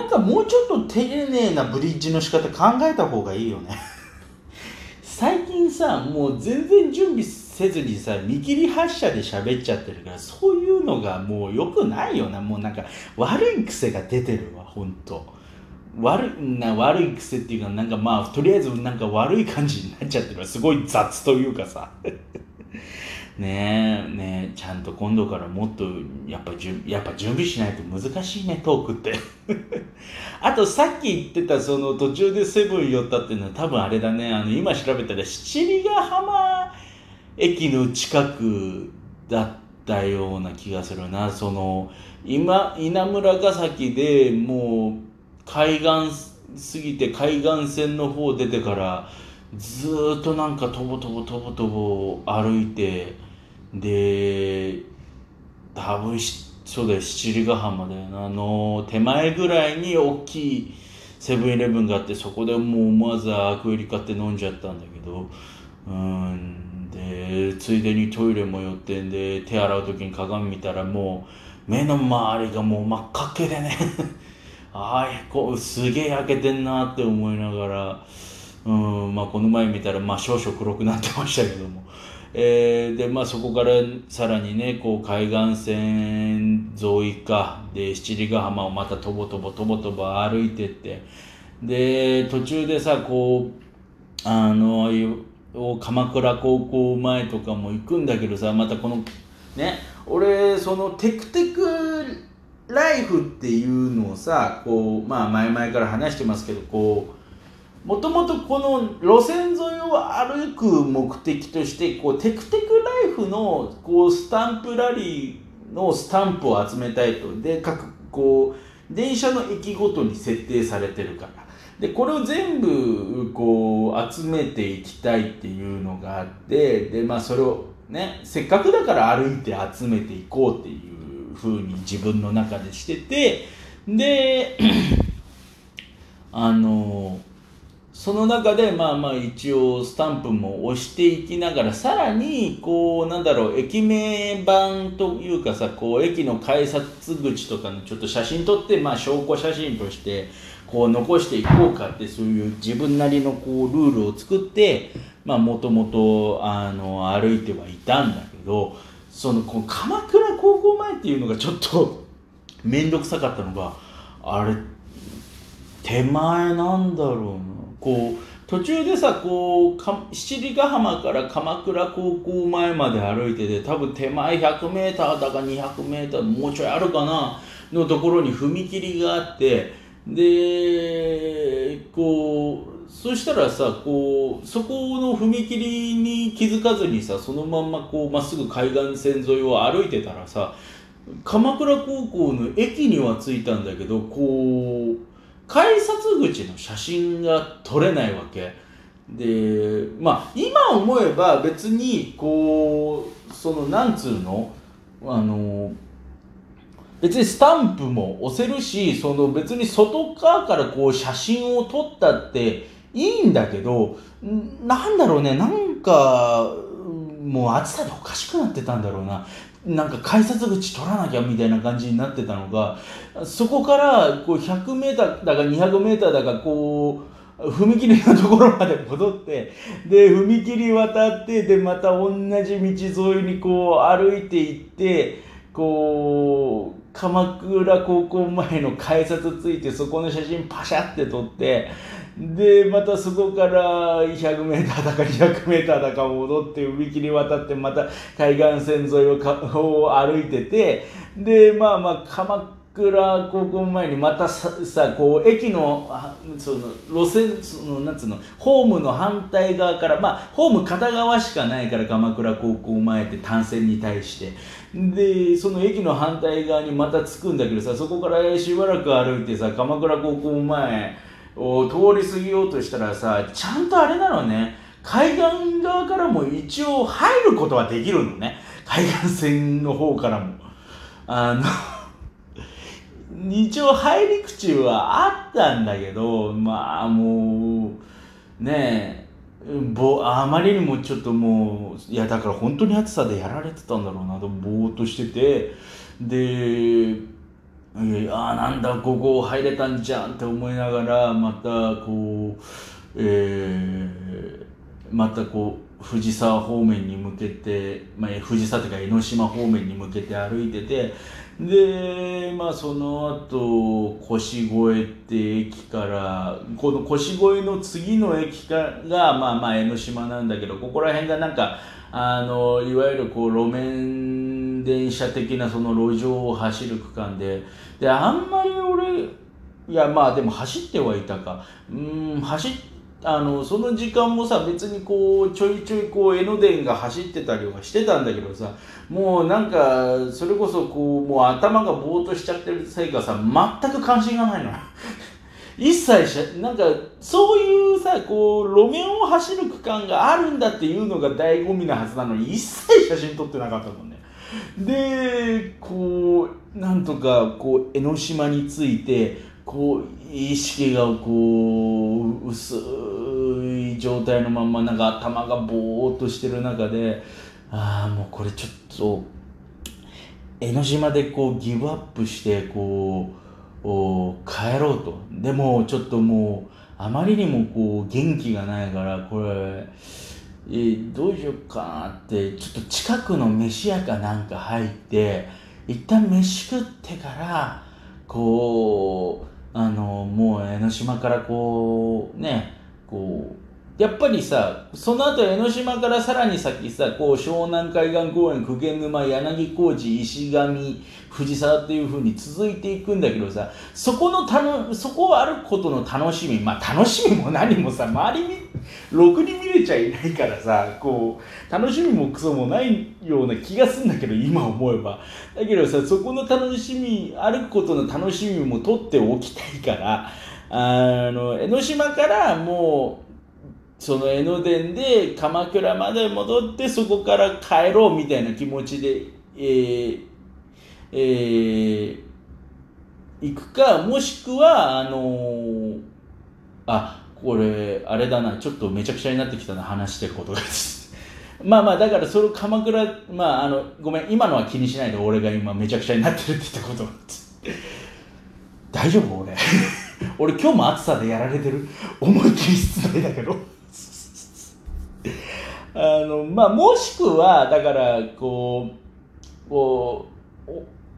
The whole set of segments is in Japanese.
なんかもうちょっと丁寧なブリッジの仕方考えた方がいいよね。最近さもう全然準備せずにさ見切り発車で喋っちゃってるからそういうのがもう良くないよな。もうなんか悪い癖が出てるわほんと悪いな悪い癖っていうかなんかまあとりあえずなんか悪い感じになっちゃってるわ。すごい雑というかさ。ねえねえちゃんと今度からもっとやっぱじゅやっぱ準備しないと難しいねトークって。あとさっき言ってたその途中でセブン寄ったっていうのは多分あれだね。あの今調べたら七里ヶ浜駅の近くだったような気がするな。その今稲村ヶ崎でもう海岸過ぎて海岸線の方出てからずっとなんかとぼとぼとぼとぼ歩いてで多分しそうだよ七里ヶ浜だよなあの手前ぐらいに大きいセブンイレブンがあってそこでもう思わずアクエリ買って飲んじゃったんだけどうんでついでにトイレも寄ってんで手洗う時に鏡見たらもう目の周りがもう真っ赤っけでね ああこうすげえ焼けてんなって思いながらうんまあこの前見たらまあ少々黒くなってましたけども。えー、でまあそこからさらにねこう海岸線沿いかで七里ヶ浜をまたとぼとぼとぼとぼ歩いてって。で途中でさこうあの鎌倉高校前とかも行くんだけどさまたこのね俺そのテクテクライフっていうのをさこうまあ前々から話してますけどこうもともとこの路線沿いを歩く目的としてこうテクテクライフのこうスタンプラリーのスタンプを集めたいと。で各こう電車の駅ごとに設定されてるから。でこれを全部こう集めていきたいっていうのがあってでまあそれをねせっかくだから歩いて集めていこうっていうふうに自分の中でしててで あのその中でまあまあ一応スタンプも押していきながらさらにこうなんだろう駅名板というかさこう駅の改札口とかのちょっと写真撮ってまあ証拠写真としてこう残していこうかってそういう自分なりのこうルールを作ってまあもともと歩いてはいたんだけどそのこう鎌倉高校前っていうのがちょっと面倒くさかったのがあれ手前なんだろうな。こう途中でさこうか七里ヶ浜から鎌倉高校前まで歩いてて多分手前 100m だか 200m もうちょいあるかなのところに踏切があってでこうそしたらさこうそこの踏切に気づかずにさそのまんまこうまっすぐ海岸線沿いを歩いてたらさ鎌倉高校の駅には着いたんだけどこう改札口の写真が撮れないわけ。でまあ今思えば別にこうそのなんつうの？あの別にスタンプも押せるしその別に外側からこう写真を撮ったっていいんだけどなんだろうね。なんかもう暑さでおかしくなってたんだろうな。なんか改札口取らなきゃみたいな感じになってたのがそこからこう 100m だか 200m だかこう踏切のところまで戻ってで踏切渡ってでまた同じ道沿いにこう歩いていってこう鎌倉高校前の改札ついてそこの写真パシャって撮ってでまたそこから 100m だか 200m だか戻って踏切渡ってまた海岸線沿いをかを歩いててでまあまあ鎌倉倉高校前にまたささこう駅のその路線そのなんつうのホームの反対側からまあホーム片側しかないから鎌倉高校前って単線に対して。でその駅の反対側にまた着くんだけどさそこからしばらく歩いてさ鎌倉高校前を通り過ぎようとしたらさちゃんとあれなのね。海岸側からも一応入ることはできるのね。海岸線の方からも。あの一応入り口はあったんだけどまあもうねえぼあまりにもちょっともういやだから本当に暑さでやられてたんだろうなとぼーっとしててでいやあなんだここ入れたんじゃんって思いながらまたこう、えー、またこう藤沢方面に向けて、まあ、藤沢というか江ノ島方面に向けて歩いててでまあその後腰越って駅からこの腰越の次の駅がまあまあ江ノ島なんだけどここら辺がなんかあのいわゆるこう路面電車的なその路上を走る区間でであんまり俺いやまあでも走ってはいたか。うん走あのその時間もさ別にこうちょいちょいこう江ノ電が走ってたりはしてたんだけどさもうなんかそれこそこうもう頭がぼーっとしちゃってるせいかさ全く関心がないの 一切しなんかそういうさこう路面を走る区間があるんだっていうのが醍醐味なはずなのに一切写真撮ってなかったもんね。でこうなんとかこう江ノ島についてこう意識がこう薄い状態のままなんか頭がぼーっとしてる中でああもうこれちょっと江ノ島でこうギブアップしてこう帰ろうと。でもちょっともうあまりにもこう元気がないからこれえどうしようかなってちょっと近くの飯屋かなんか入って一旦飯食ってからこうあのもう江ノ島からこうねこうやっぱりさその後江ノ島からさらに先さこう湘南海岸公園久毛沼柳小路石上藤沢っていう風に続いていくんだけどさそこのたのそこを歩くことの楽しみまあ楽しみも何もさ周りにろくに見れちゃいないからさこう楽しみもクソもないような気がすんだけど今思えば。だけどさそこの楽しみ歩くことの楽しみも取っておきたいからあの江ノ島からもうその江ノ電で鎌倉まで戻ってそこから帰ろうみたいな気持ちで、えーえー、行くかもしくはあのー、あこれあれだなちょっとめちゃくちゃになってきたな話してることが。まあまあだからその鎌倉まああのごめん今のは気にしないで俺が今めちゃくちゃになってるって言ったこと。大丈夫？俺。俺今日も暑さでやられてる？思いっきり室内だけど。あのまあもしくはだからこうこう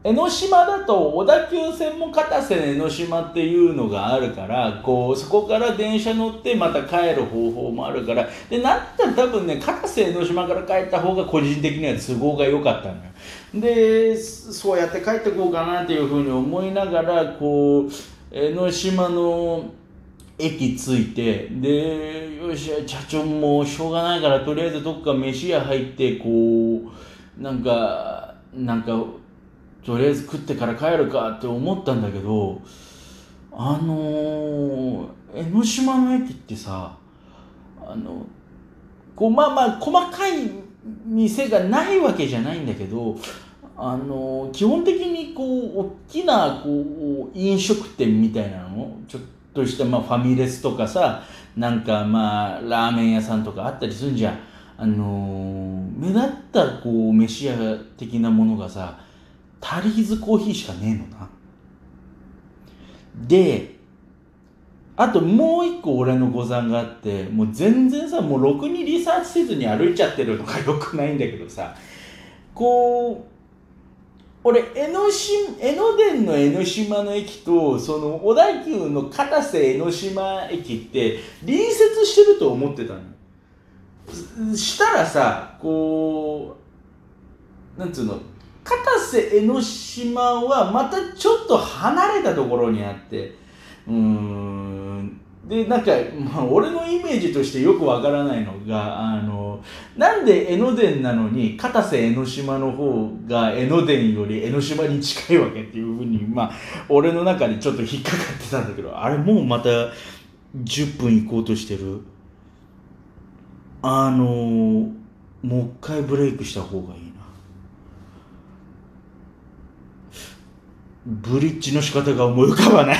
江ノ島だと小田急線も片瀬江ノ島っていうのがあるからこうそこから電車乗ってまた帰る方法もあるからでなったら多分ね片瀬江ノ島から帰った方が個人的には都合が良かったのよ。でそうやって帰ってこうかなっていうふうに思いながらこう江ノ島の駅着いてでよし社長もうしょうがないからとりあえずどっか飯屋入ってこうなんかなんかとりあえず食ってから帰るかって思ったんだけどあの江ノ島の駅ってさあのこうまあまあ細かい店がないわけじゃないんだけどあの基本的にこう大きなこう飲食店みたいなのちょっととして、まあ、ファミレスとかさなんかまあラーメン屋さんとかあったりするんじゃん。あのー、目立ったこう飯屋的なものがさタリーズコーヒーしかねえのな。であともう一個俺の誤算があってもう全然さもうろくにリサーチせずに歩いちゃってるのがよくないんだけどさこう俺江ノ島江ノ電の江ノ島の駅とその小田急の片瀬江ノ島駅って隣接してると思ってたの。したらさこうなんつうの片瀬江ノ島はまたちょっと離れたところにあってうんでなんか、まあ、俺のイメージとしてよくわからないのがあのなんで江ノ電なのに片瀬江ノ島の方が江ノ電より江ノ島に近いわけっていうふうにまあ俺の中でちょっと引っかかってたんだけどあれもうまた10分行こうとしてる。あのもう一回ブレイクした方がいいな。ブリッジの仕方が思い浮かばない。